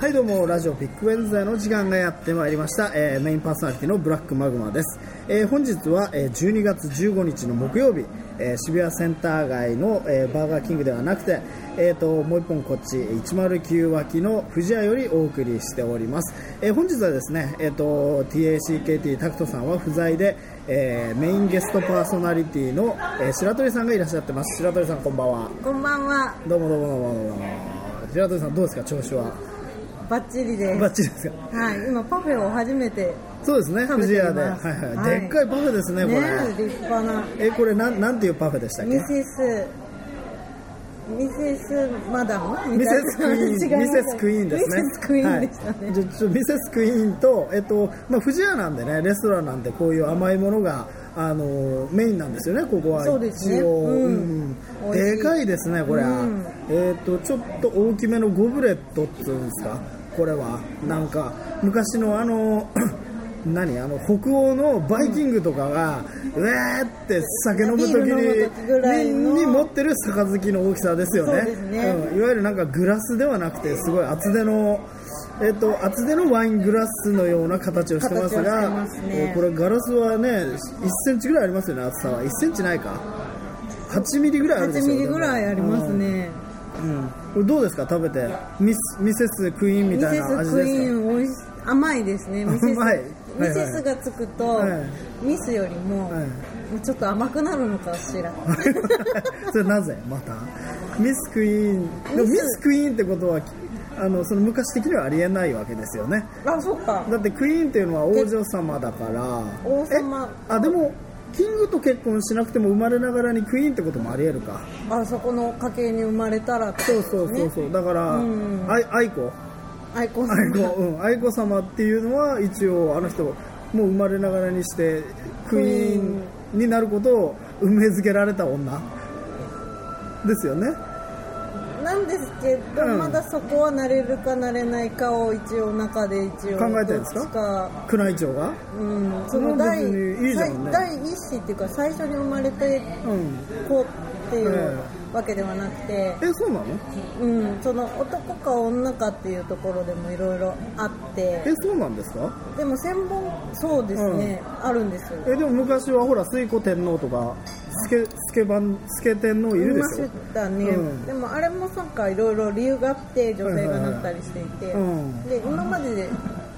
はいどうもラジオビッグウェンズデーの時間がやってまいりました、えーメインパーソナリティのブラックマグマです、えー本日は、えー12月15日の木曜日、えー渋谷センター街の、えーバーガーキングではなくて、えー、ともう一本こっち109脇の藤屋よりお送りしております、えー本日はですね、えー、と TACKT タクトさんは不在で、えーメインゲストパーソナリティの、えー白鳥さんがいらっしゃってます。白鳥さんこんばんは。こんばんは、どうもどうもどうもどうも。白鳥さんどうですか調子は？バッチリです。バッチリですか？はい、今パフェを初めてそうですね、食べ藤屋で、はいはい。はい。でっかいパフェですね、これ。ねえ立派な。え、これなん、なんていうパフェでしたっけ？ミセスミセスマダム？ミセスクイーン、ミセスクイーンですね。ミセスクイーンでしたね。はい。ミセスクイーンと、えっと、まあ、藤屋なんでね、レストランなんで、こういう甘いものが、あのメインなんですよね、ここは。そうですね。うん。でかいですね、これ。は。うん。えっと、ちょっと大きめのゴブレットっていうんですか、これは。なんか、昔のあの、何あの北欧のバイキングとかが、うえーって酒飲む時にの。に持ってる杯の大きさですよね。ね。うん。いわゆるなんかグラスではなくてすごい厚手のえっと厚手のワイングラスのような形をしてますがね。えーこれガラスはね1センチぐらいありますよね厚さは。1センチないか。8ミリぐらいあるでしょ8ミリぐらいありますね。うん、うん。どうですか？食べて。ミスミセスクイーンみミたいセスクイな味ですか？ーン美味し甘いですね。ミセス甘い。ミセスがつくと、はい。ミスよりも、はい。ちょっと甘くなるのかしら。それなぜ？また？ミスクイーン。でもミスクイーンってことはあのその昔的にはありえないわけですよね。あ、そっか。だってクイーンっていうのは王女様だから。王様。え？あでもキングと結婚しなくても生まれながらにクイーンってこともありえるか。あそこの家系に生まれたらそうそうそうそう。だからうん。愛愛子。アイコン愛子。うん。愛子様っていうのは一応あの人もう生まれながらにしてクイーンになることを運命づけられた女。ですよねなんですけど、うん。まだそこはなれるかなれないかを一応中で一応考えてるんですか？どっちか。宮内庁が？うん、そうんの第別にいいじゃんね。最第一子っていうか最初に生まれたうん子っていうえわけではなくて、えそうなの？うん、その男か女かっていうところでもいろいろあって。えそうなんですか？でも千本そうですね、あるんですよ。えでも昔はほら水古天皇とか助助番助天皇いるでいまししょたね、うん。でもあれもなんかいろいろ理由があって女性がなったりしていて、はいはいはいうん。で今までで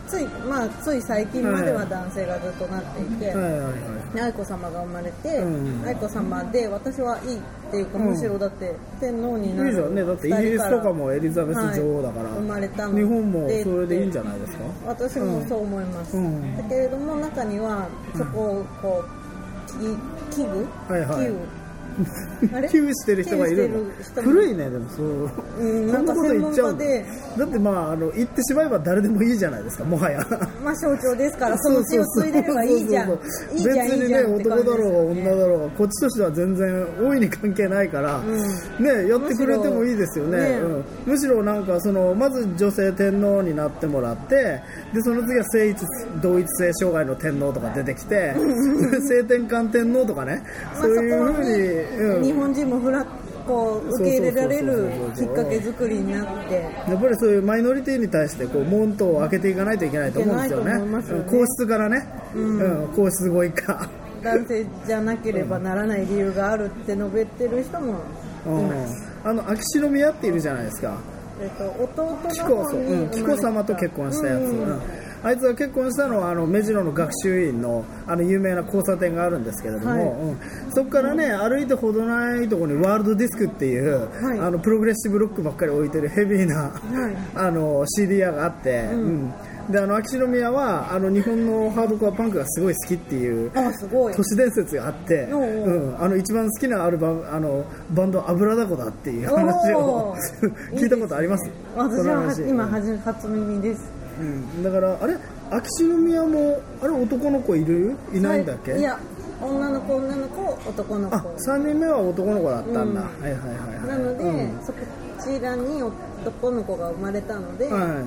つい,、まあ、つい最近までは男性がずっとなっていて、はい。はい。はい。で愛子様が生まれて、うん。愛子様で私はいいっていうか、うんむしろだって天皇になる。いいじゃんね。だってイギリスとかもエリザベス女王だから、はい生まれたの。日本もそれでいいんじゃないですか？私もそう思います、うん。だけれども中にはそこをこうき危惧、はいはい。危惧あれ寄付してる人がいるの。古いねでもそう、うんそんなこと言っちゃうだってまああの言ってしまえば誰でもいいじゃないですかもはや。まあ象徴ですからその血を継いでればいいじゃん。そうそうそういいじゃんいい別にね男だろう女だろうがこっちとしては全然大いに関係ないから、ん。ねやってくれてもいいですよね。むしろね。うん、むしろなんかそのまず女性天皇になってもらってでその次は性一同一性障害の天皇とか出てきて 性転換天皇とかね。まあそういうふうに、うん。日本人もフラこう受け入れられるきっかけ作りになって。やっぱりそういうマイノリティに対してこう門戸を開けていかないといけないと思うんですよね。ね。うん。皇室からね、うん。皇室ご一家、男性じゃなければならない理由があるって述べてる人もうんいます、あの秋篠宮っているじゃないですか。えっと、弟紀子そう、の方にうん、紀子様と結婚したやつ、うん。うんあいつが結婚したのはあの目白の学習院のあの有名な交差点があるんですけれども、はい。うん。そこからね歩いてほどないところにワールドディスクっていう、はい。あのプログレッシブロックばっかり置いてるヘビーな、はい。あの CD 屋があって、うん。であの秋篠宮はあの日本のハードコアパンクがすごい好きっていう都市伝説があって、あの一番好きなアルバムあのバンド油だこだっていう話を 聞いたことあります？私は今初初耳ですうん、だからあれ？秋篠宮もあれ男の子いる？いないんだっけ、い。や女の子女の子男の子。あ三3人目は男の子だったんだ、うん。はいはいはいはい。なので、うん。そちらに男の子が生まれたので、は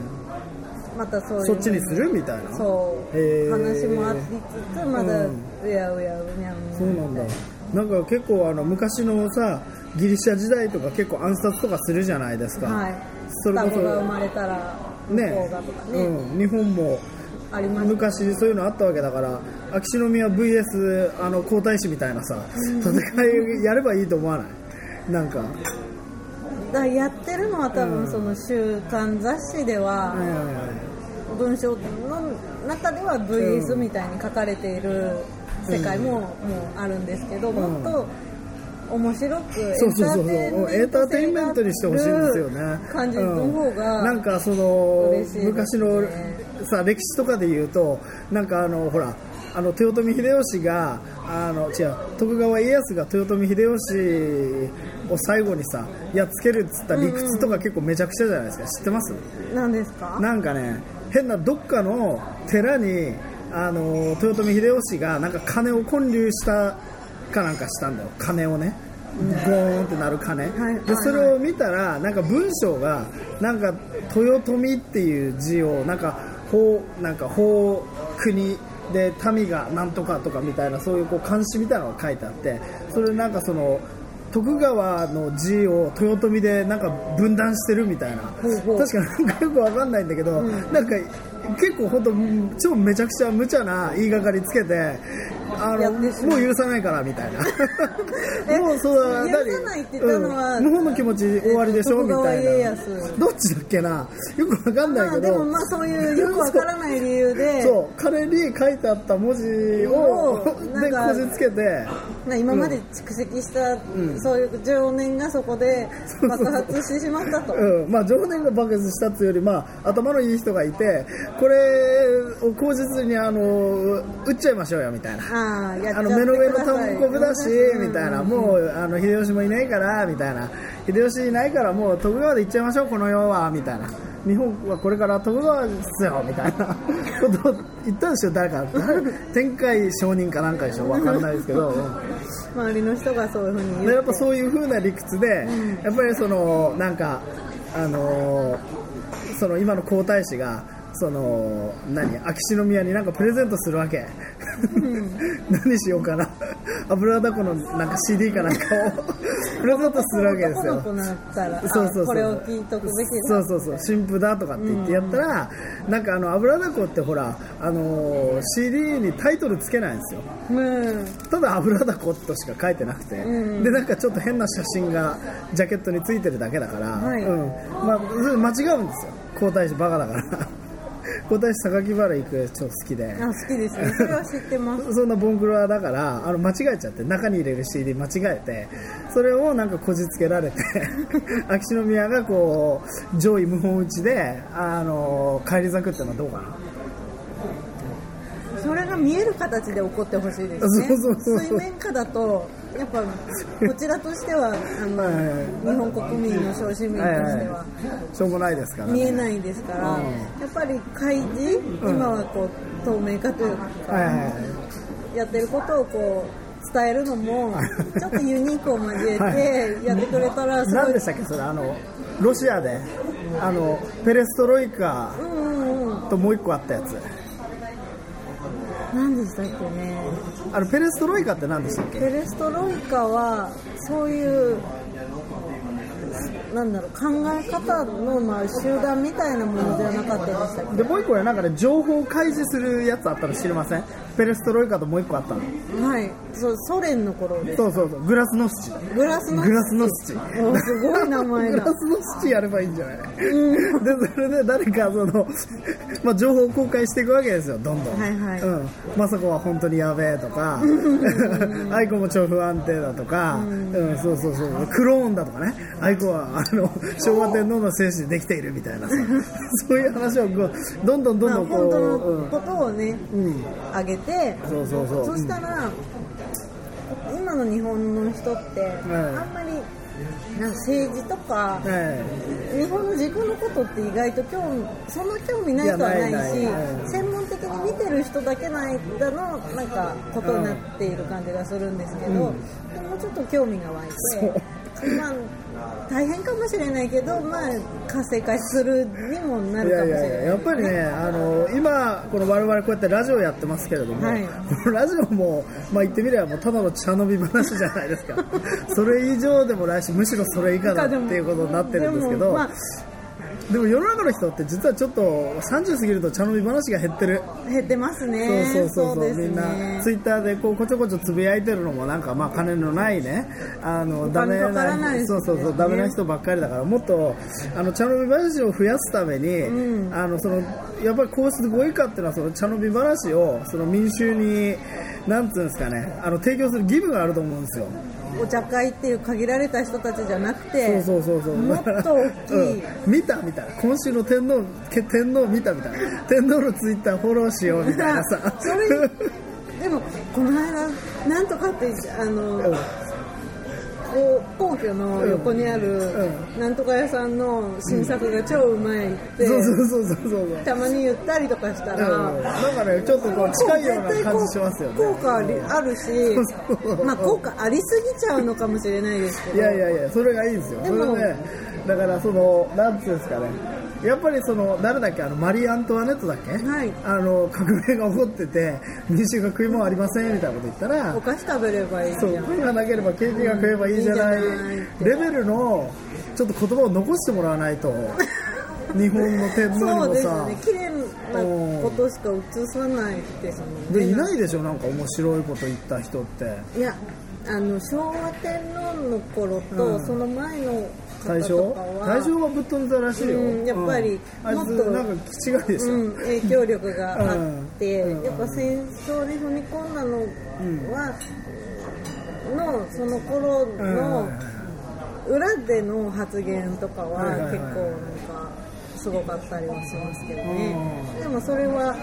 い、またそういうそっちにする？みたいな。そう、話もありつつまだうやうやうにゃうにゃそうなんだ。なんか結構あの昔のさギリシャ時代とか結構暗殺とかするじゃないですか、はい。それこそ双子が生まれたら。向ね。ね。うん、日本もあります昔そういうのあったわけだから秋篠宮 VS あの皇太子みたいなさ戦いやればいいと思わない？なんか、だやってるのは多分その週刊雑誌では文章の中では VS みたいに書かれている世界ももうあるんですけど、んもっと面白くそうそうそうそうエンターテインメントにしてほしいんですよね。感じの方が、うん。なんかその昔のさ歴史とかで言うとなんかあのほらあの豊臣秀吉があの違う徳川家康が豊臣秀吉を最後にさやっつけるっつった理屈とか結構めちゃくちゃじゃないですか。知ってます？なんですか？なんかね変などっかの寺にあの豊臣秀吉がなんか金を建立したかなんかしたんだよ。金をね。ゴーンってなる金、はい。でそれを見たらなんか文章がなんか豊臣っていう字をなんか法なんか法国で民がなんとかとかみたいなそういうこう漢詩みたいなのが書いてあってそれなんかその徳川の字を豊臣でなんか分断してるみたいな。確かなんかよくわかんないんだけど、なんか結構本当超めちゃくちゃ無茶な言いがかりつけてあのもう許さないからみたいな。えもうそうだ許さないって言ったのはうん、の気持ち終わりでしょ？みたいなどっちだっけな？よくわかんないけど、まあでもまあそういうよくわからない理由で。そう彼に書いてあった文字ををでこじつけてな今まで蓄積した、そういう情念がそこで爆発してしまったと。うん。まあ、情念が爆発したっていうより、まあ、頭のいい人がいてこれを口実にあの撃っちゃいましょうよみたいな。あの目の上のください。単国だしうん。みたいな。もうあの秀吉もいないからみたいな。秀吉いないからもう徳川で行っちゃいましょうこの世はみたいな日本はこれから徳川ですよみたいなことを言ったでしょ誰か。誰 天海上人かなんかでしょわかんないですけど。周りの人がそういうふうに言やっぱそういう風な理屈で、やっぱりそのなんかあのーその今の皇太子がその何秋篠宮になんかプレゼントするわけ、何しようかな。油だこのなんか CD かなんかを。プレゼントするわけですよ。そうそうそう。これを聞いとくべき。だ。そうそうそう。新婦だとかって言ってやったら、なんかあの油だこってほらあのー CD にタイトルつけないんですよ。うん。ただ油だことしか書いてなくて、うん。でなんかちょっと変な写真がジャケットについてるだけだから、はい。うん。まあ、間違うんですよ。皇太子バカだから皇太子榊原行く超好きであ、好きですね。それは知ってます。そんなボンクロだからあの間違えちゃって中に入れる CD 間違えてそれをなんかこじつけられて 秋篠宮がこう上位無本打ちであの返り咲くっていうのはどうかなそれが見える形で起こってほしいですね。水面下だと、やっぱこちらとしては、あの、日本国民の小市民としては。しょうもないですから、ね、見えないですから、うん。やっぱり開示、今はこう透明化というか、はいやってることをこう伝えるのも ちょっとユニークを交えはてやってくれたらすごい。何でしたっけそれあのロシアであのペレストロイカともう一個あったやつ。何でしたっけねあのペレストロイカって何でしたっけ？ペレストロイカはそういうなんだろう考え方のまあ集団みたいなものではなかったでしたっでもう一個はなんかね情報開示するやつあったの知りません？ペレストロイカともう一個あったの？けはい。そうソ連の頃です。そうそうそう。グラスノスチグラスのグラスノスチ。おすごい名前グだラスノスチやればいいんじゃない、でそれで誰かその、まあ、情報を公開していくわけですよどんどん、はいはい。うん、雅子は本当にやべえとか 愛子も超不安定だとか、うん、そうそうそう。クローンだとかね愛子はあの昭和天皇の精子でできているみたいなさ そういう話をこうどんどんどんまあどんこ本当のう、ことをねうん。うん、上げてそうそうそう。そしたら、今の日本の人って、あんまりなんか政治とか、え日本の自分のことって意外と興味そんな興味ない人はないし専門的に見てる人だけの間のなんかことになっている感じがするんですけど、もうちょっと興味が湧いて、まあ、大変かもしれないけど、まあ、活性化するにもなるかいやいもしれない。やいややっぱりね、あの今、この我々こうやってラジオやってますけれども、はい。このラジオも、まあ、言ってみればもうただの茶飲み話じゃないですか、それ以上でもないし、むしろそれ以下だっていうことになってるんですけど、でも世の中の人って実はちょっと30過ぎると茶飲み話が減ってる。減ってますね。そうそうそうそう。ね。みんなツイッターでこうこちょこちょつぶやいてるのもなんかまあ金のないね。あのダメなね。そうそうそうダメな人ばっかりだからもっとあの茶飲み話を増やすために、うん。あのそのやっぱり皇室ご以下っていうのはその茶飲み話をその民衆になんつうんですかね。あの提供する義務があると思うんですよ。お茶会っていう限られた人たちじゃなくてそうそうそうそう。もっと大きい、うん。見たみた。いな今週の天皇け天皇見たみたいな。天皇のツイッターフォローしようみたいなさ。それでもこの間なんとかってあの、うんこう皇居の横にある、うなんとか屋さんの新作が超うまいって、たまに言ったりとかしたら、うん。なんかねちょっとこう近いような感じしますよね。効果ありあるし まあ効果ありすぎちゃうのかもしれないですけど。いやいやいやそれがいいんですよ。でもねだからそのなんていうんですかねやっぱりその誰だっけ？あのマリー・アントワネットだっけ、はい。あの革命が起こってて民衆が食い物ありませんみたいなこと言ったらお菓子食べればいいじゃそうん食いがなければケーキが食えばいいじゃない,、いい。じゃないってレベルのちょっと言葉を残してもらわないと。日本の天皇にそうもさ、ですね。綺麗なことしか映さないですもんねでいないでしょ？なんか面白いこと言った人って。いやあの昭和天皇の頃と、うん。その前の大正？大正はぶっ飛んだらしいよ、うんやっぱりもっとなんか気違いでしょ、うん、影響力があって、うん。やっぱ戦争に踏み込んだのは、のその頃の裏での発言とかは結構なんかすごかったりはしますけどね、でもそれは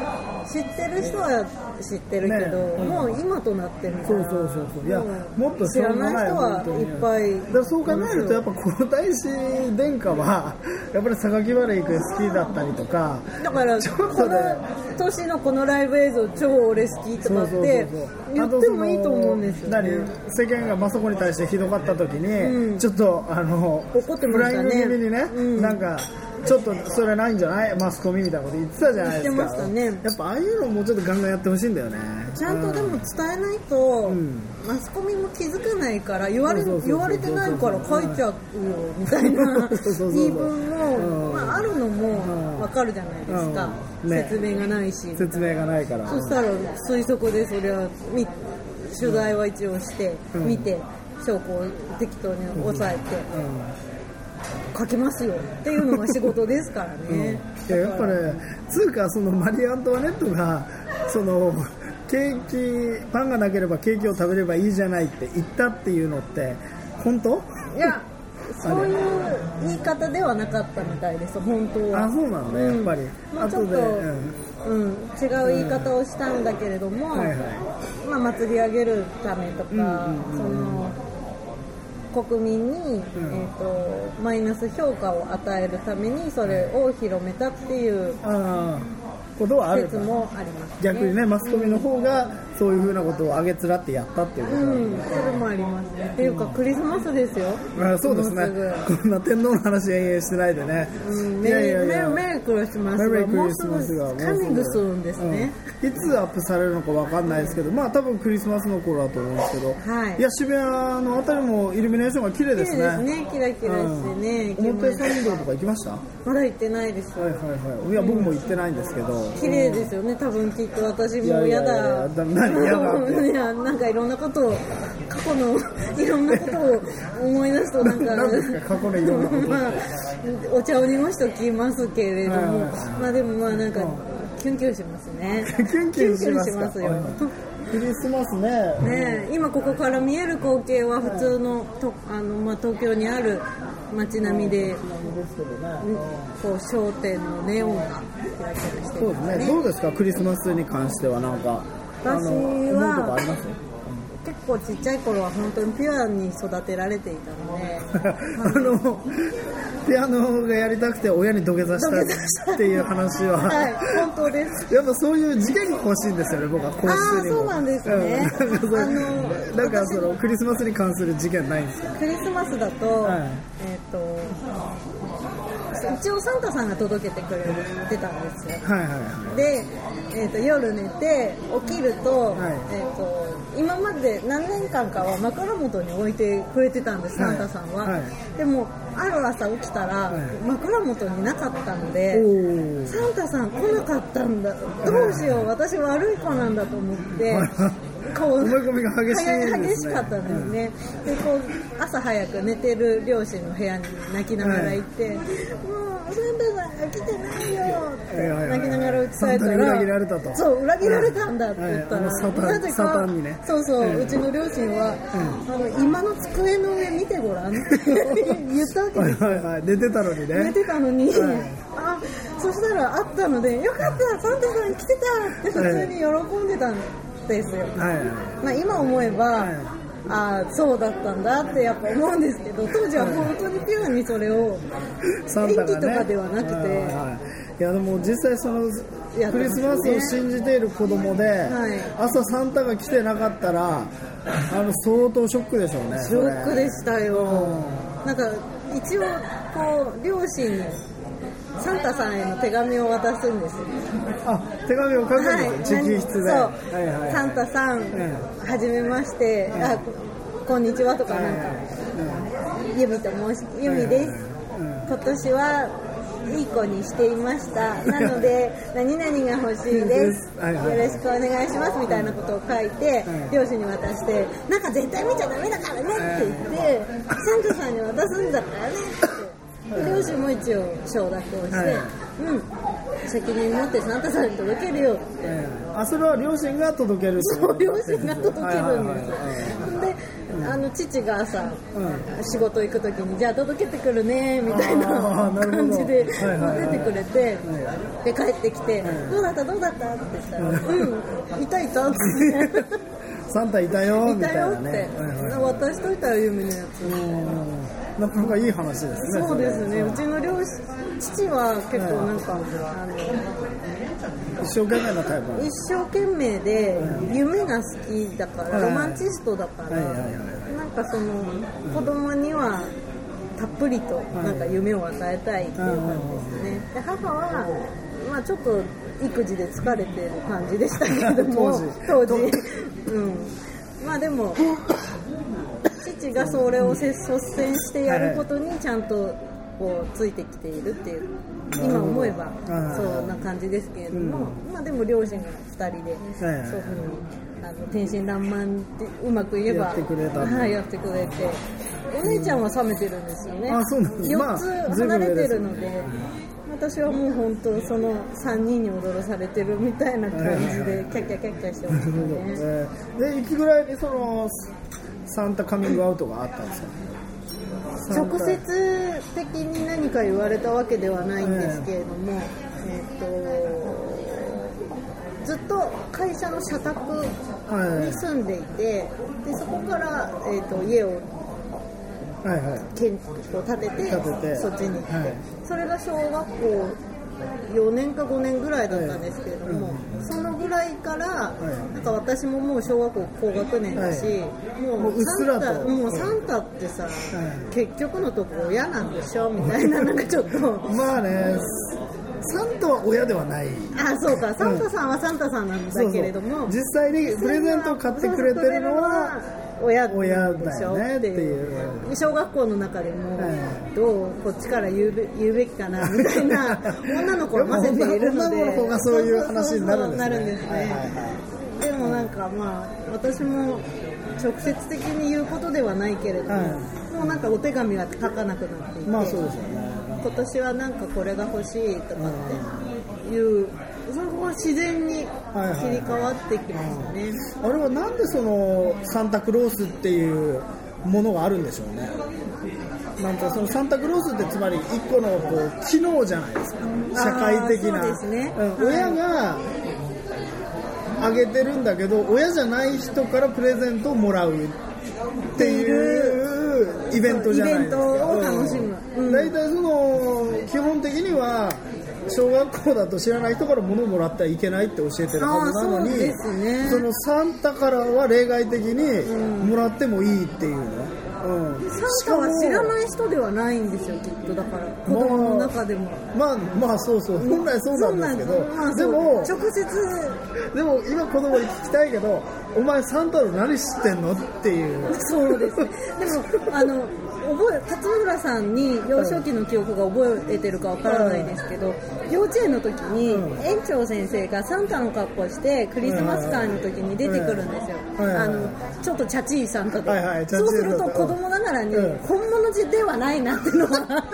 知ってる人は知ってるけど、ね。うんもう今となってみたらそうそうそうそう。いやもっと知らない人はいっぱい。だそう考えるとやっぱ皇太子殿下はやっぱり榊原郁恵好きだったりとかだからちょっことのね年のこのライブ映像超俺好きとかって言ってもいいと思うんですよ、ね、世間がまそこに対してひどかった時に、うん。ちょっとあの怒ってましたね。フライング気味にね、うん。なんかちょっとそれないんじゃない？マスコミみたいなこと言ってたじゃないですか。言ってましたね。やっぱああいうのもうちょっとガンガンやってほしいんだよね。ちゃんとでも伝えないと、ん。マスコミも気づかないから言われ言われてないから書いちゃうよみたいな 言い分も、うん。まあ、あるのうん。も分かるじゃないですか、うん。ね。説明がないし。説明がないから。そしたら推測でそれはみ取材は一応して、うん。見て証拠を適当に抑えて、書きますよっていうのが仕事ですからね、いややっぱねつうかそのマリー・アントワネットがそのケーキパンがなければケーキを食べればいいじゃないって言ったっていうのって本当？いやそういう言い方ではなかったみたいです本当は。あそうなのね、やっぱり。もうちょっと、後で、うん違う言い方をしたんだけれども、はいはい。まあ、祭り上げるためとか、うんうんうん。その国民に、えー、とマイナス評価を与えるためにそれを広めたっていうああことはある説もあります、ね、逆にねマスコミの方がそういうふうなことをあげつらってやったっていうことなんうん、それもありますね。っていうか、クリスマスですよ。あそうですね。こんな天皇の話延々してないでね、うん、いメリやいやいや。ーメリークリスマスがもうすぐカミングスーンですね。うん。いつアップされるのかわかんないですけどまあ多分クリスマスの頃だと思うんですけど、はい。や渋谷のあたりもイルミネーションが綺麗ですね。綺麗ですね、キラキラしてね。うん。表参道とか行きました？はまだ行ってないです。いはいはい。いや僕も行ってないんですけど。綺麗ですよね、多分きっと私も嫌いやいやいやいや、なんかいろんなことを、過去のいろんなことを思い出すとなんか、過去のいろんなことまあ、お茶を濁しておきますけれども、まあでもまあなんか、キュンキュンしますね。キュンキュンしますよ。クリスマスねねえ今ここから見える光景は普通のとあの、まあ、東京にある街並みで、ねこう商店のネオンがキラキラしてそうですね。どうですか？クリスマスに関してはなんか私は結構ちっちゃい頃は本当にピュアに育てられていたので。あのピアノがやりたくて親に土下座したっていう話は、はい本当です。やっぱそういう事件が欲しいんですよね僕は皇室にも。あーそうなんですね。うん。なんかそのクリスマスに関する事件ないんですかクリスマスだと、はい。えっ、と一応サンタさんが届けてくれてたんですよ。はいはいはで、えー、と夜寝て起きると,、はい。えー、と今まで流何年間かは枕元に置いてくれてたんです、はい。サンタさんは、はい。でもある朝起きたら、はい。枕元になかったので、サンタさん来なかったんだどうしよう私悪い子なんだと思ってはいこう思い込みが激しいですね。激しかったんですね、でこう朝早く寝てる両親の部屋に泣きながら行って、もうサンタさんが来てないよってはいはいはい。泣きながら打ち返したら裏切られたと。そう裏切られたんだって言ったら、はいはい。ね。そうそう、うん。うちの両親は、あの今の机の上見てごらんって言ったわけです。はいはいはい。寝てたのにね。寝てたのに、はい。あそしたらあったのでよかったサンタさん来てたって普通に喜んでたんですよ、はいはい。まあ、今思えば、はい。ああそうだったんだってやっぱ思うんですけど当時は本当にピュアにそれを演技とかではなくて。はいはい。いやでも実際そのクリスマスを信じている子供で、い。朝サンタが来てなかったらあの相当ショックでしょうねショックでしたよ。うなんか一応こう両親にサンタさんへの手紙を渡すんですよ。あ手紙を書くんですよ、直筆で。そう、はいはい。はいサンタさん、んはじめまして、あこんにちはとかなんか、ユミと申しユミです、今年はいい子にしていました。なので 何々が欲しいです、はいはい。よろしくお願いします。みたいなことを書いて、両親に渡してなんか絶対見ちゃダメだからねって言って、サンタさんに渡すんだからね両親も一応承諾をして、はい。うん。責任持ってサンタさんに届けるよ。ってええ。あそれは両親が届けるそう両親が届けるんです。はいはいはいはい。であの父が朝、う仕事行く時にじゃあ届けてくるねみたいな感じではいはいはい。出てくれてで帰ってきて「どうだった？どうだった?」って言ったら「うん。いたいた」って。サンタいたよいみたいたよって。なねはいはい。渡しといたらユミのやつ。うん。なかなかいい話ですねそうですね。れ。うちの両親父は結構なんか、あの一生懸命なタイプ一生懸命で夢が好きだから、はい。ロマンチストだから、なんかその子供にはたっぷりとなんか夢を与えたいっていう感じですね。で母はまあちょっと育児で疲れてる感じでしたけれども当時。当時。うん。まあでも 父がそれを率先してやることにちゃんとこうついてきているっていう今思えばはいそんな感じですけれども、まあでも両親が2人でそうはい。いうふうにあの天真爛漫ってうまく言えばやってくれたはいやってくれてお姉ちゃんは冷めてるんですよね。あそうなんですまあ4つ離れてるので、私はもう本当その3人に踊らされてるみたいな感じでキャッキャキャッキャしてますね。えーでいつぐらいにそのサンタカミングアウトがあったんですか直接的に何か言われたわけではないんですけれども、えっとずっと会社の社宅に住んでいて、でそこから、えっと家をはいはい。建築を建てて建てて。そっちに行って、はい。それが小学校4年か5年ぐらいだったんですけれども、そのぐらいから、い。なんか私ももう小学校高学年だし、ももうサンタもうサンタってさ、い。結局のとこ親なんでしょみたいな なんかちょっと。まあねサンタは親ではない。あそうか。サンタさんはサンタさんなんだけれども、そうそう。実際にプレゼントを買ってくれてるのは親親でねっていう。小学校の中でも、はい。どうこっちから言うべ言うべきかな みたいな女の子を混ぜているので。女の子がそういう話になるんですね。でもなんかまあ私も直接的に言うことではないけれども、はい。もうなんかお手紙が書かなくなっていて、まあそうですよね。今年はなんかこれが欲しいとかっていう、そこは自然に切り替わってきましたね、あれはなんでそのサンタクロースっていうものがあるんでしょうね。なんかそのサンタクロースってつまり一個のこう機能じゃないですか。社会的な。あーそうですね。うん。はい親があげてるんだけど親じゃない人からプレゼントをもらうっていうイベントじゃないですか。イベントを楽しむ。うん。大体その基本的には小学校だと知らない人から物をもらってはいけないって教えてるはずなのにそね。そのサンタからは例外的にもらってもいいっていうね、うん、サンタは知らない人ではないんですよきっとだから。子供の中でも。まあまあそうそう。本来そうなんですけどまあでも直接。でも今子供に聞きたいけどお前サンタの何知ってんの？っていう。そうですね。でもあの覚え勝村さんに幼少期の記憶が覚えてるかわからないですけど、幼稚園の時にうん。園長先生がサンタの格好してクリスマス会の時に出てくるんですよ、あのちょっとチャチいサンタで、はいはいそうすると子供ながらにうん。本物ではないなっていうのは分かって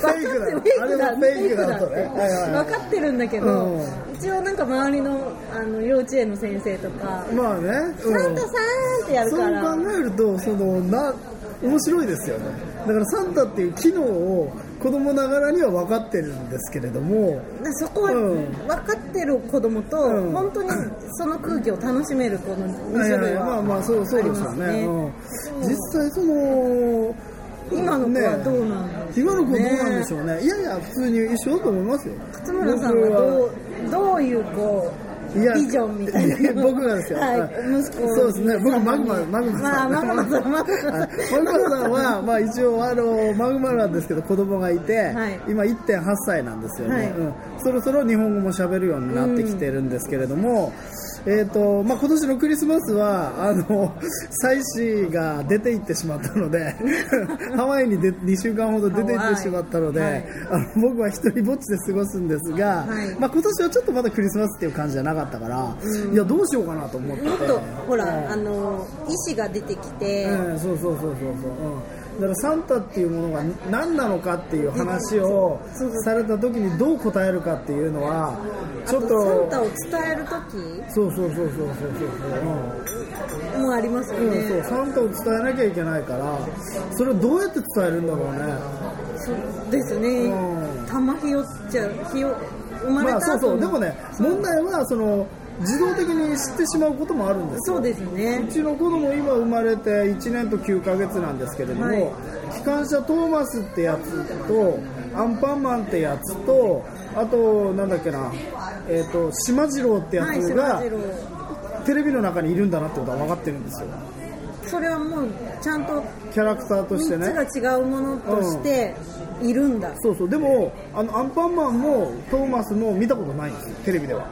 フェイクだ分かってるんだけど、うん。一応なんか周りのあの幼稚園の先生とか、まあね、うん。サンタさんってやるそうから考えるとそのな面白いですよね。だからサンタっていう機能を子供ながらには分かってるんですけれども。なそこはうん。分かってる子供と、うん。本当にその空気を楽しめる子の2はいはい種類はまあまあそうそうですよね。実際その今の子はどうなんでしょうね。今の子どうなんでしょうね。いやいや普通に一緒だと思いますよ。勝村さんはどうどういうこういやビジョンみたいな。の僕がですよ。はい。はい。息子そうですね。僕マグママグマさん。まあマグマさん。マグマさんはい。マグマさんは、まあ、一応あのマグマなんですけど子供がいて、はい。今1.8歳なんですよね、はい。うん、そろそろ日本語も喋るようになってきてるんですけれども、えーとまあ、今年のクリスマスはあの 妻子が出て行ってしまったので ハワイにで2週間ほど出て行ってしまったので、はい。あの僕は一人ぼっちで過ごすんですが、はい。まあ、今年はちょっとまだクリスマスっていう感じじゃなかったから、いやどうしようかなと思ってて。もっとほら、うん。あの医師が出てきて、うん、そうそうそうそうそう、うん、だからサンタっていうものが何なのかっていう話をされた時にどう答えるかっていうのはちょっとサンタを伝える時？そうそうそうそうそうそう。もありますよね、うん、そう。サンタを伝えなきゃいけないからそれをどうやって伝えるんだろうね。そうですね、うん。玉ひよっちゃうひよ生まれまあそうそう。でもね問題はその自動的に知ってしまうこともあるんですよ。そうですね。うちの子供今生まれて1年と9ヶ月なんですけれども、はい。機関車トーマスってやつとアンパンマンってやつとあとなんだっけなえっ、と島次郎ってやはいつがテレビの中にいるんだなってことは分かってるんですよ。それはもうちゃんとキャラクターとしてね。3つが違うものとしているんだ、そうそう。でもあのアンパンマンもトーマスも見たことないんですよテレビでは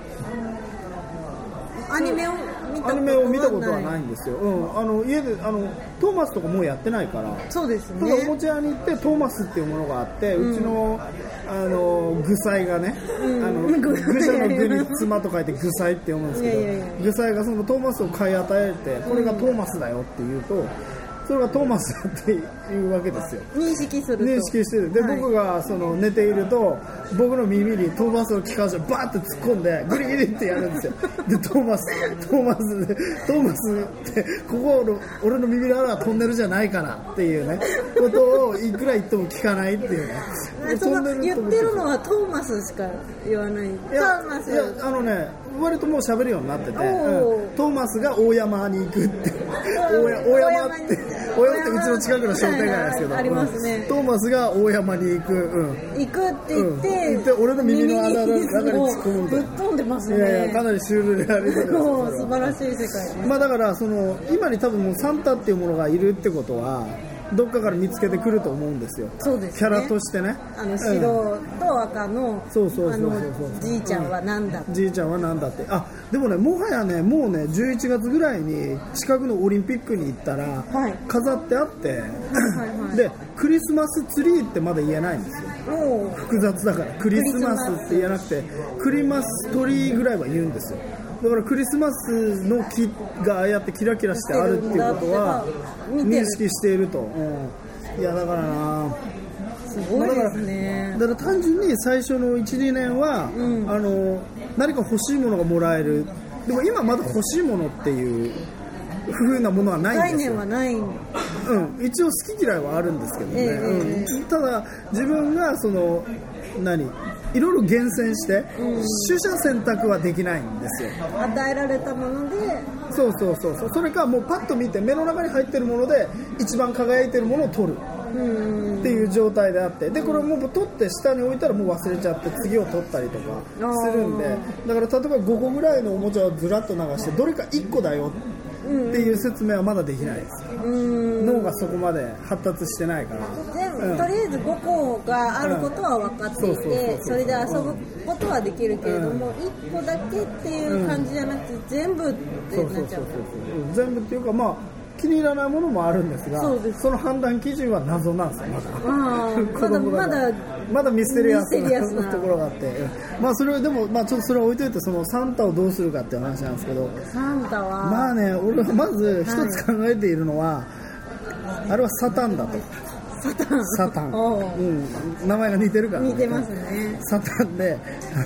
アニメを見たことはない。アニメを見たことはないんですよ、うん、あの家であのトーマスとかもうやってないから。そうですただおもねちゃ屋に行ってトーマスっていうものがあって、うちのあの具材がね、うん。あの 具具材の具に妻と書いて具材って読むんですけど具材がそのトーマスを買い与えてこれがトーマスだよって言うとそれがトーマスだっていうわけですよ。認識すると。認識してる。で、はい。僕がその寝ていると僕の耳にトーマスの機関車バーって突っ込んでグリグリってやるんですよ。でトーマストーマスでトーマスってここの俺の耳の穴はトンネルじゃないかなっていうねことをいくら言っても聞かないっていうね。言ってるのはトーマスしか言わない。トいやーマス。いやあのね割ともう喋るようになってて、うん。トーマスが大山に行くって。大山って大山大山ってうちの近くの商店街なんですけど、はいはいありますね。うん。トーマスが大山に行く、うん。行くって言って,、うん。行って俺の耳の穴の耳中に突っ込むぶっ飛んでますね。いやいやかなりシュールですよ。もうそれは素晴らしい世界です、まあだからその今に多分もうサンタっていうものがいるってことはどっかから見つけてくると思うんですよ。そうですね。キャラとしてね。あのうん。白と赤のそうそうそうそうあのじいちゃんはなんだ、じいちゃんは何だって。あでもねもはやねもうね11月ぐらいに近くのオリンピックに行ったら、はい。飾ってあって、はいはいでクリスマスツリーってまだ言えないんですよ。も複雑だから。クリスマスって言えなくてクリマストリーぐらいは言うんですよだからクリスマスの木がああやってキラキラしてあるっていうことは認識していると、うん、いやだからな。うすごいですね。だから単純に最初の12年は、うん。あの何か欲しいものがもらえる。でも今まだ欲しいものっていう風なものはないん概ですよ。念はない。うん、一応好き嫌いはあるんですけどね、ええ。うん、ただ自分がその何？いろいろ厳選して、取捨選択はできないんですよ。与えられたもので。そうそうそうそう。それかもうパッと見て目の中に入ってるもので一番輝いてるものを取る。うん。っていう状態であって。でこれをもう取って下に置いたらもう忘れちゃって次を取ったりとかするんで。だから例えば5個ぐらいのおもちゃをずらっと流してどれか1個だよっていう説明はまだできないです。うん。脳がそこまで発達してないから。でうん。とりあえず5個があることは分かっていてそれで遊ぶことはできるけれども、1個だけっていう感じじゃなくて全部ってなっちゃううん全部っていうかまあ気に入らないものもあるんですがその判断基準は謎なんですよ まだ。まだまだミステリアスな。な。ところがあって。うんまあそれはでもまあちょっとそれは置いといてそのサンタをどうするかっていう話なんですけど。サンタは、まあね俺は まず一つ考えているのは、あれはサタンだと。サタン。サタン、おう。うん、名前が似てるから、似てますね。サタンで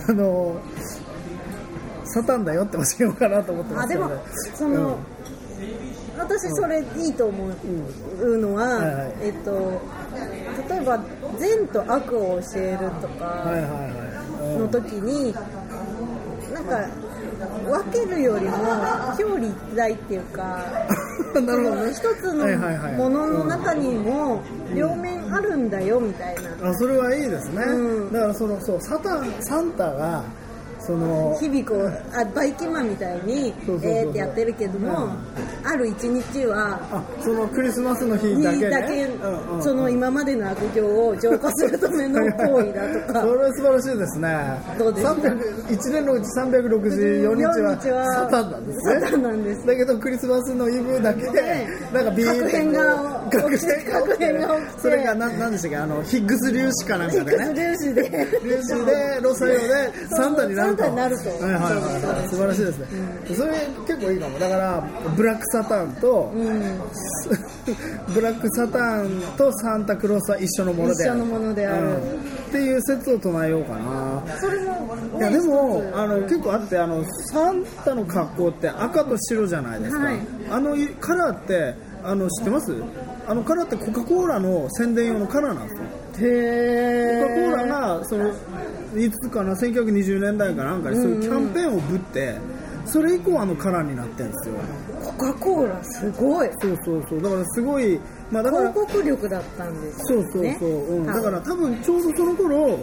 あのサタンだよって教えようかなと思ってまあでもすけど。ねその、私それいいと思うのは、はいはい。えっと例えば善と悪を教えるとかの時に、なんか分けるよりも表裏一体っていうかうん なるほどね。一つのものの中にも両面あるんだよみたいな、あそれはいいですね、うん。だからそのそうサタンサンタがその日々こうあバイキンマンみたいにえーってやってるけども、ある一日はあそのクリスマスの日だけ、ね、にだけうんうんその今までの悪行を浄化するための行為だとか。それは素晴らしいですね。どうですか？300 1年のうち364日は日はサタンなんですね。サタンなんです。だけどクリスマスのイブだけでなんかビーンって確変が確起きて変が起きてね確変が起きてそれが何でしたっけあのヒッグス粒子かなんかでヒックスね。粒子で粒子でロサヨでサンタになるとサンタになるとはいはいはいはい素晴らしいですね、それ結構いいかもだからブラックサタンと、うんブラックサタンとサンタクロースは一緒のものである。一緒のものであるうんっていう説を唱えようかな。それも、いやでもあの結構あってあのサンタの格好って赤と白じゃないですか、はいあのカラーってあの知ってます？あのカラーってコカ・コーラの宣伝用のカラーなんですよ。へコカ・コーラがそのいつかな1920年代かなんかにそういうキャンペーンをぶってそれ以降あのカラーになってるんですよ。コカ・コーラすごい。そうそうそう。だからすごいまあだから広告力だったんですそうそうねそう、うん、だから多分ちょうどその頃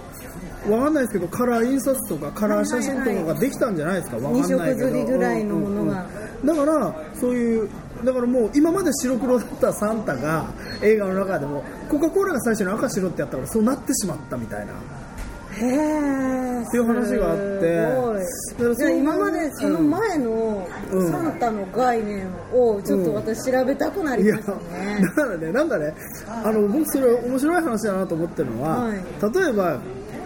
わかんないですけどカラー印刷とかカラー写真とかができたんじゃないですか、わかんないけど。二色刷りぐらいのものが。うんうんうん。だからそういうだからもう今まで白黒だったサンタが映画の中でもコカ・コーラが最初に赤白ってやったからそうなってしまったみたいな。へえっていう話があって。今までその前のうん。サンタの概念をちょっと私調べたくなりいやましたね、だからねなんかねあの僕それ面白い話だなと思ってるのは、はい。例えば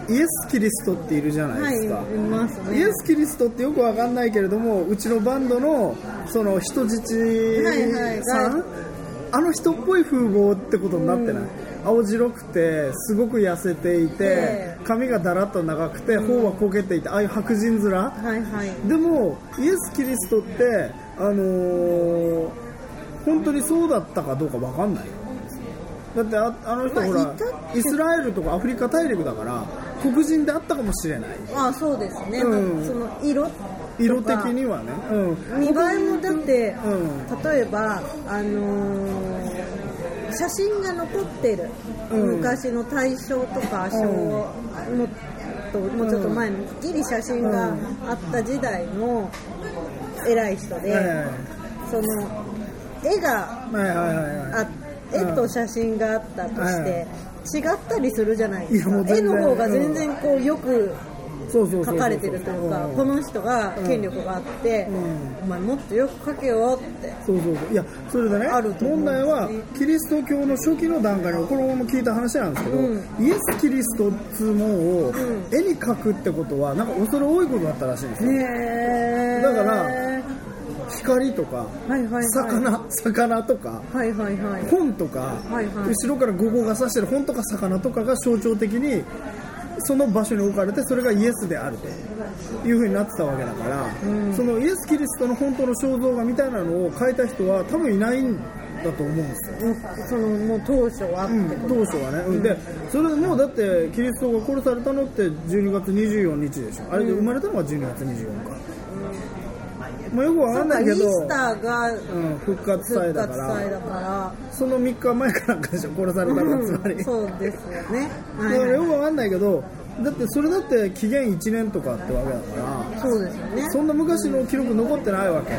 イエス・キリストっているじゃなはいいですか、いますね。イエス・キリストってよくわかんないけれどもうちのバンドのその人質はいはいさん、はい。あの人っぽい風貌ってことになってない、青白くてすごく痩せていてええ。髪がだらっと長くて頬はこけていてああいう白人面？はいはい。でもイエス・キリストってあのー本当にそうだったかどうかわかんない。だってああの人ほらイスラエルとかアフリカ大陸だから黒人であったかもしれない。あそうですね、うん。その色色的にはね、うん、見栄えもだって、うん。例えばあのー写真が残ってる、うん。昔の大正とか昭和もともうちょっと前のギリ写真があった時代の偉い人で、その絵がはいはいはいはい。あ絵と写真があったとして、違ったりするじゃないですか。絵の方が全然こうよく書かれてるというかんこの人が権力があって、うん。お前もっとよく書けよってそうそうそう。いやそれでねある問題はキリスト教の初期の段階のこのまま聞いた話なんですけど、うん。イエス・キリストっつうものをん。絵に描くってことはなんか恐れ多いことだったらしいんですよ、ねだから光とかはいはいはい。魚魚とかはいはいはい。本とか、はいはい。後ろから五号が指してる本とか魚とかが象徴的にその場所に置かれてそれがイエスであるというふうになってたわけだから、そのイエス・キリストの本当の肖像画みたいなのを描いた人は多分いないんだと思うんですよ。そのもう当初はうん当初はね、うん。でそれでもうだってキリストが殺されたのって12月24日でしょ。あれで生まれたのが12月24日、まあ、よくわかんないけどイースターがうん、復活祭復だから活祭だから。その3日前かなんかでしょ殺されたのがつまり、うんそうですよね。だはいはい。からよくわかんないけどだってそれだって期限1年とかってわけだからそうですよね。そんな昔の記録残ってないわけ。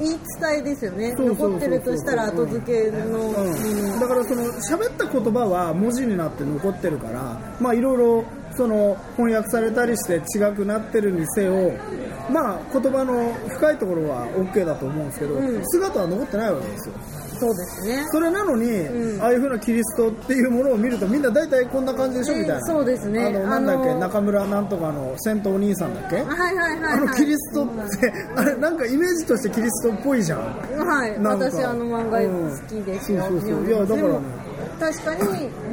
言い伝えですよね。残ってるとしたら後付けのもの、うん、だからその喋った言葉は文字になって残ってるからまあいろいろその翻訳されたりして違くなってるにせよまあ言葉の深いところは OK だと思うんですけど、うん。姿は残ってないわけですよ。そうですね。それなのに、うん。ああいう風なキリストっていうものを見るとみんな大体こんな感じでしょ、ねみたいな。そうですね。あのなんだっけあの中村なんとかの戦闘お兄さんだっけ？はいはいはい、はい、あのキリストって、あれなんかイメージとしてキリストっぽいじゃん。はい。私あの漫画好きですよ、うん。そうそうそう。いやだから。ね確かに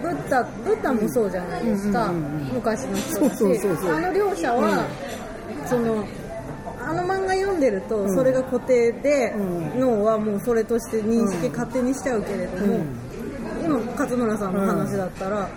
ブッダブッダもそうじゃないですか、うんうんうんうん。昔の人だしそうそうそうそう。あの両者は、そのあの漫画読んでるとそれが固定で、うん脳はもうそれとして認識勝手にしちゃうけれども、今勝村さんの話だったら、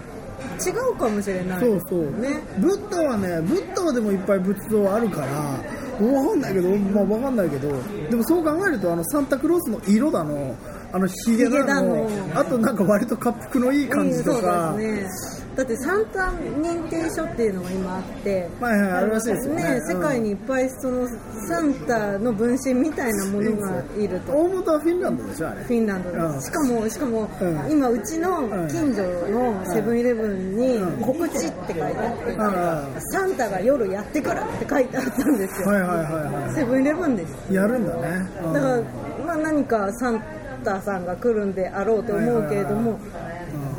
違うかもしれないそうそう、ねブッダはね、ブッダはでもいっぱい仏像あるから、わかんないけど、まあわかんないけど、でもそう考えると、あのサンタクロースの色だの、あのヒゲだヒゲだの。の、あとなんか割と滑覆のいい感じとか、うんそうですね。だってサンタ認定書っていうのが今あって。はいはい、あるらしいですよね。うん。世界にいっぱいそのサンタの分身みたいなものがいると。大元はフィンランドでしょ、あれ。フィンランドでうん。すしかもしかも、うん。今うちの近所のセブンイレブンに告知って書いてあって、あサンタが夜やってからって書いてあったんですよ、はいはいはいはセブンイレブンです。い。やるんだね。うん。だから、まあ、何かサンタさんが来るんであろうと思うけれども、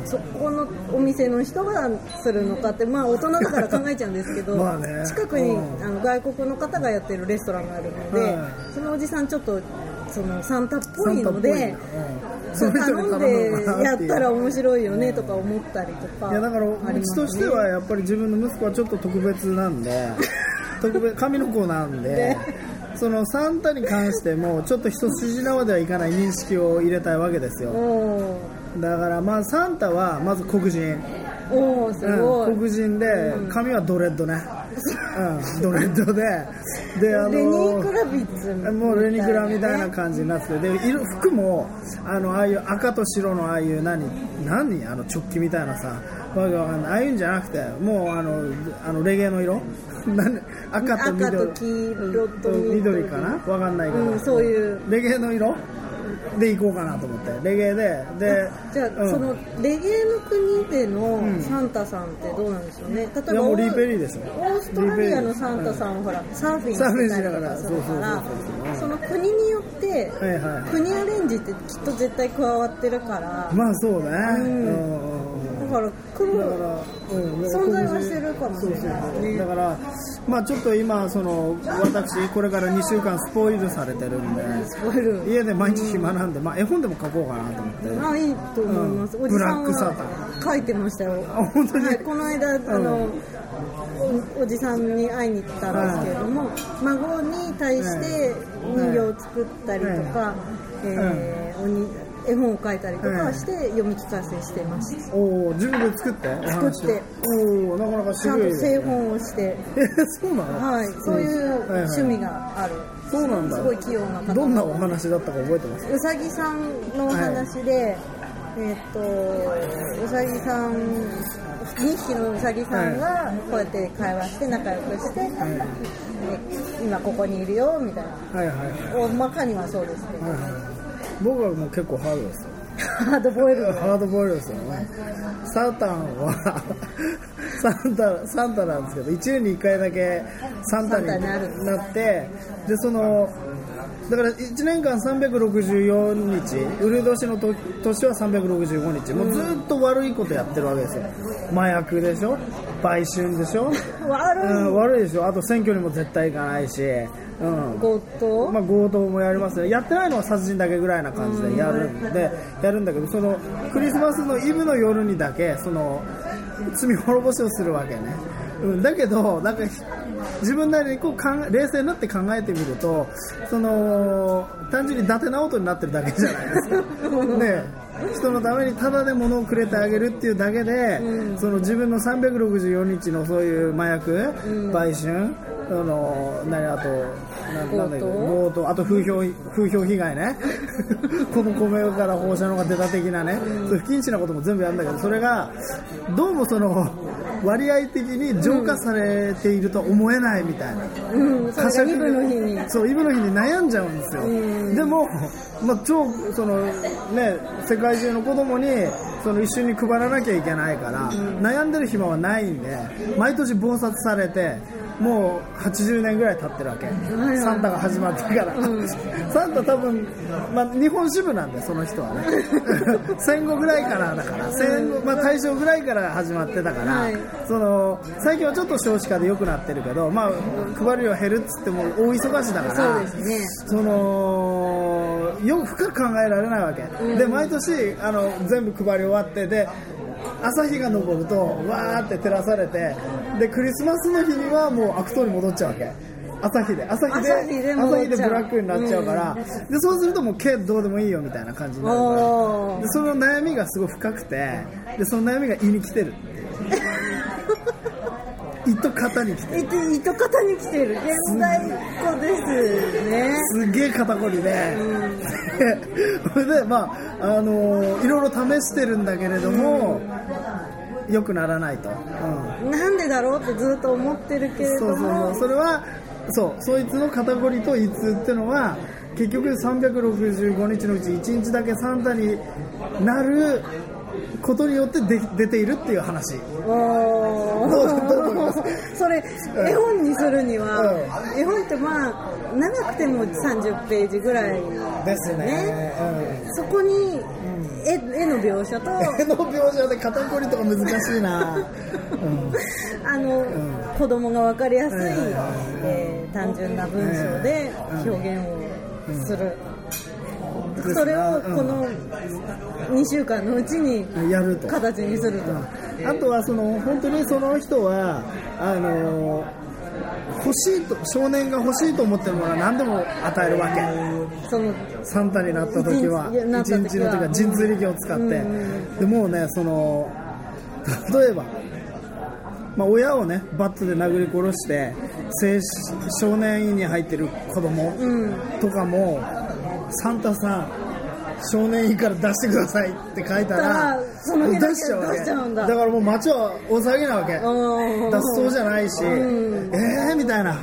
そこのお店の人がするのかって、まあ、大人だから考えちゃうんですけど まあね。近くにうん。あの外国の方がやってるレストランがあるので、はい。そのおじさんちょっとそのサンタっぽいので頼んで やったら面白いよねとか思ったりとかいやだからうちとしてはやっぱり自分の息子はちょっと特別なんで 特別神の子なんでねそのサンタに関してもちょっと一筋縄ではいかない認識を入れたいわけですよ。おだからまあサンタはまず黒人、ーおーすごい、うん、黒人で髪はドレッドね、うん、ドレッドで。であのレニー・クラビッツみたいな。ねもうレニクラみたいな感じになってて。で色服もあのああいう赤と白のああいう何何あのチョッキみたいなさわけわかんない。ああいうんじゃなくてもうあのあのレゲエの色。何赤と緑赤と黄色と緑。緑かな？わかんないけど、うんそういう。レゲエの色？で行こうかなと思って。レゲエで。でじゃあ、うん。そのレゲエの国でのサンタさんってどうなんでしょうね。うリーペリーでしょオーストラリアのサンタさんはほらサーフィンしてたりとかするからその国によってはいはい国アレンジってきっと絶対加わってるから。まあそうね、うんから来る。だから、うん、存在はしてるかもしれない。だから、まあ、ちょっと今その私これから2週間スポイルされてるんで家で毎日暇なんで、まあ、絵本でも描こうかなと思って。まあいいと思います、うんおじさんブラックサは書いてましたよ。あ本当に？はい、この間あの、おおじさんに会いに行ったんですけれども、孫に対して人形を作ったりとか、えーおに絵本を書いたりとかして読み聞かせしてました、おお自分で作って？作って。おおなかなかちゃんと製本をして、えそうなの？はい、そういう趣味がある、そうなんだ。すごい器用な方。どんなお話だったか覚えてます？うさぎさんのお話で、えーっとうさぎさん2匹のうさぎさんがこうやって会話して仲良くして、で今ここにいるよみたいな。はいはいはい。大まかにはそうですけど、はいはい僕はもう結構ハードですよ。ハードボイルド。ハードボイルドですよね。サタンは サンタサンタなんですけど、1年に1回だけサンタになって、でそのだから1年間364日、ウル年のと年は365日、もうずっと悪いことやってるわけですよ。麻薬でしょ、売春でしょ、悪い、うん、悪いでしょ、あと選挙にも絶対行かないし、うん、強盗、まあ、強盗もやりますね。やってないのは殺人だけぐらいな感じでやるんでやるんだけどそのクリスマスのイブの夜にだけその罪滅ぼしをするわけね、うん、だけどなんかひ自分なりにこう考え冷静になって考えてみるとその単純に伊達直人になってるだけじゃないですか。ね人のためにタダで物をくれてあげるっていうだけで、その自分の364日のそういう麻薬、売春あの何あとんだっけ強盗？あと風評風評被害ね。この米から放射能が出た的なね、そう不謹慎なことも全部やるんだけどそれがどうもその割合的に浄化されているとは思えないみたいな、うん、そイブの日に。そうイブの日に悩んじゃうんですよ、うん。でも、まあ、超その、ね、世界中の子供にその一緒に配らなきゃいけないから、悩んでる暇はないんで毎年忙殺されてもう80年ぐらい経ってるわけ、はいサンタが始まってから、サンタ多分、まあ、日本支部なんでその人はね。戦後ぐらいからだから。戦後、まあ、大正ぐらいから始まってたから、はい。その最近はちょっと少子化で良くなってるけど、まあ、配る量減るっつっても大忙しだから。そうですね。そのよく深く考えられないわけ、で毎年あの全部配り終わってで朝日が昇るとわーって照らされてでクリスマスの日にはもう悪党に戻っちゃうわけ。朝日で。朝日で朝日で朝日でブラックになっちゃうから、でそうするともう毛どうでもいいよみたいな感じになるから。でその悩みがすごい深くてでその悩みが胃に来てる。っていう胃と肩に来てる。えっと糸方に来てる。現代っ子ですね。すげえ肩こりで、それでまああのーいろいろ試してるんだけれども、良くならないと、うん。なんでだろうってずっと思ってるけれそうそうどもそう。それはそう。そいつの肩こりと胃痛ってのは結局365日のうち1日だけサンタになることによってで出ているっていう話。それうん絵本にするには、う絵本ってまあ長くても30ページぐらいですね。そこに絵絵の描写と。うん、絵の描写で肩こりとか難しいな、う んあの、子供が分かりやすい、はいはいはいえー単純な文章で表現をする、うん。それをこの2週間のうちにやると。形にすると、あとはその本当にその人はあの欲しいと少年が欲しいと思ってるものは何でも与えるわけ。そのサンタになった時は一日の時は神通力を使って。うんでもうねその例えば、まあ、親をねバットで殴り殺して青少年院に入ってる子供うん。とかもサンタさん少年院から出してくださいって書いたらその出しちゃうんだ。からもう街は大騒ぎなわけ。うん。脱走じゃないし、うん。えーみたいな。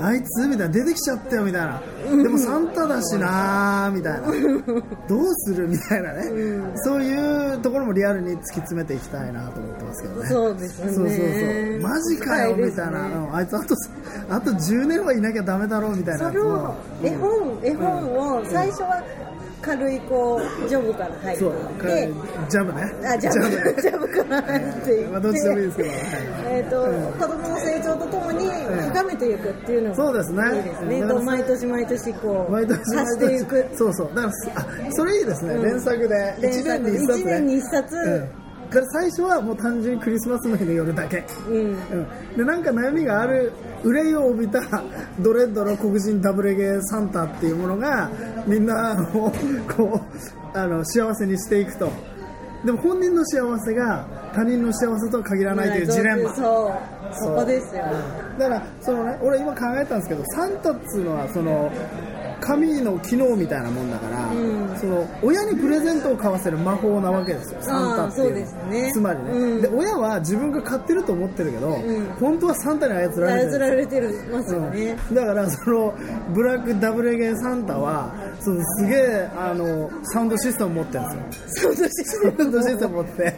あいつみたいな。出てきちゃったよみたいな。でもサンタだしなーみたいな。どうする？みたいなね、そういうところもリアルに突き詰めていきたいなと思ってますけどね。そうですね。そうそうそう。マジかよみたいな、うんあいつあとあと10年はいなきゃダメだろうみたいなそれをも絵本絵本を最初は軽いこうジョブから入ってそういってジャブね。あジャブ。ジャブ。から入っていって、まあどっちでもいいですけど、はい。えーと子供の成長とともに深めていくっていうのそうですね。いいですね、毎年毎年こう毎年足していく。そうそう。だからあそれいいですね、うん連作で。1連作。年に1冊ね。一年に一冊から最初はもう単純にクリスマスの日の夜だけ、うん。うん、でなんか悩みがある憂いを帯びたドレッドの黒人ダブルゲーサンタっていうものがみんなをこうあの幸せにしていくと。でも本人の幸せが他人の幸せとは限らないというジレンマ。そう。そこですよ。だからそのね俺今考えたんですけどサンタっつうのはその神の機能みたいなもんだから、うん。その親にプレゼントを買わせる魔法なわけですよ。サンタっていう。ね。つまりね、うん。で親は自分が買ってると思ってるけど、ん。本当はサンタに操られてる操られてるますよね、うん。だからそのブラックダブルゲーサンタはそのすげえあのサウンドシステム持ってるんですよ。サウンドシステム。持って。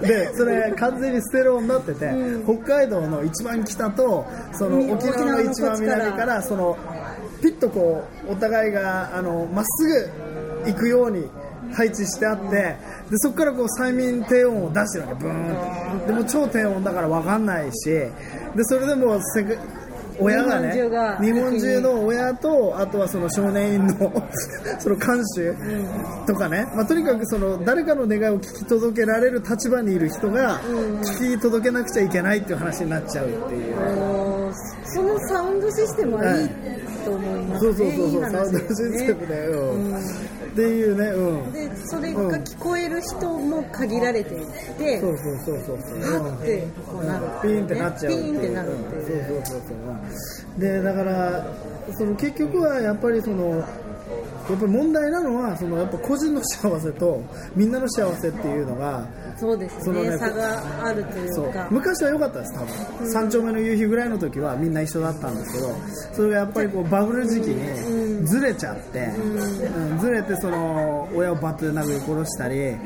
でそれ完全にステレオになってて、うん。北海道の一番北とそのうん沖縄の一番南から。そのピッとこうお互いがあのまっすぐ行くように配置してあってでそこからこう催眠低音を出してるわけ。ブーンって。でも超低音だから分かんないし。でそれでもせか親がね日本中の親とあとはその少年院の その看守とかね、まあ、とにかくその誰かの願いを聞き届けられる立場にいる人が聞き届けなくちゃいけないっていう話になっちゃうっていう。そのサウンドシステムはいい、と思いますそう。そうそうそうサウンドシステムね。で、うん。うん。っていうねうんでそれが聞こえる人も限られていて、そうそうそうそうそう。はってこうなるピーンってなっちゃうピーンってなるっていう。そうそうそうそう。でだからその結局はやっぱりそのやっぱり問題なのはそのやっぱ個人の幸せとみんなの幸せっていうのがそうですね。ね差があるというか。昔は良かったです多分、三丁目の夕日ぐらいの時はみんな一緒だったんですけどそれがやっぱりこうバブル時期にずれちゃって、うん。ずれてその親をバットで殴り殺したり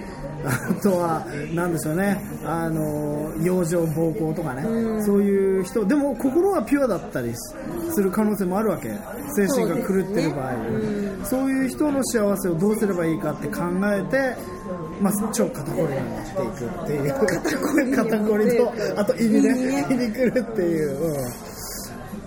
あ とはなんでしょうね。あの養生暴行とかね、そういう人。でも心はピュアだったりする可能性もあるわけ。精神が狂ってる場合。そう,、いう人の幸せをどうすればいいかって考えてまあ、超肩こりになっていくっていう。肩こり肩こりとあと胃にね胃にくるっていう、うん、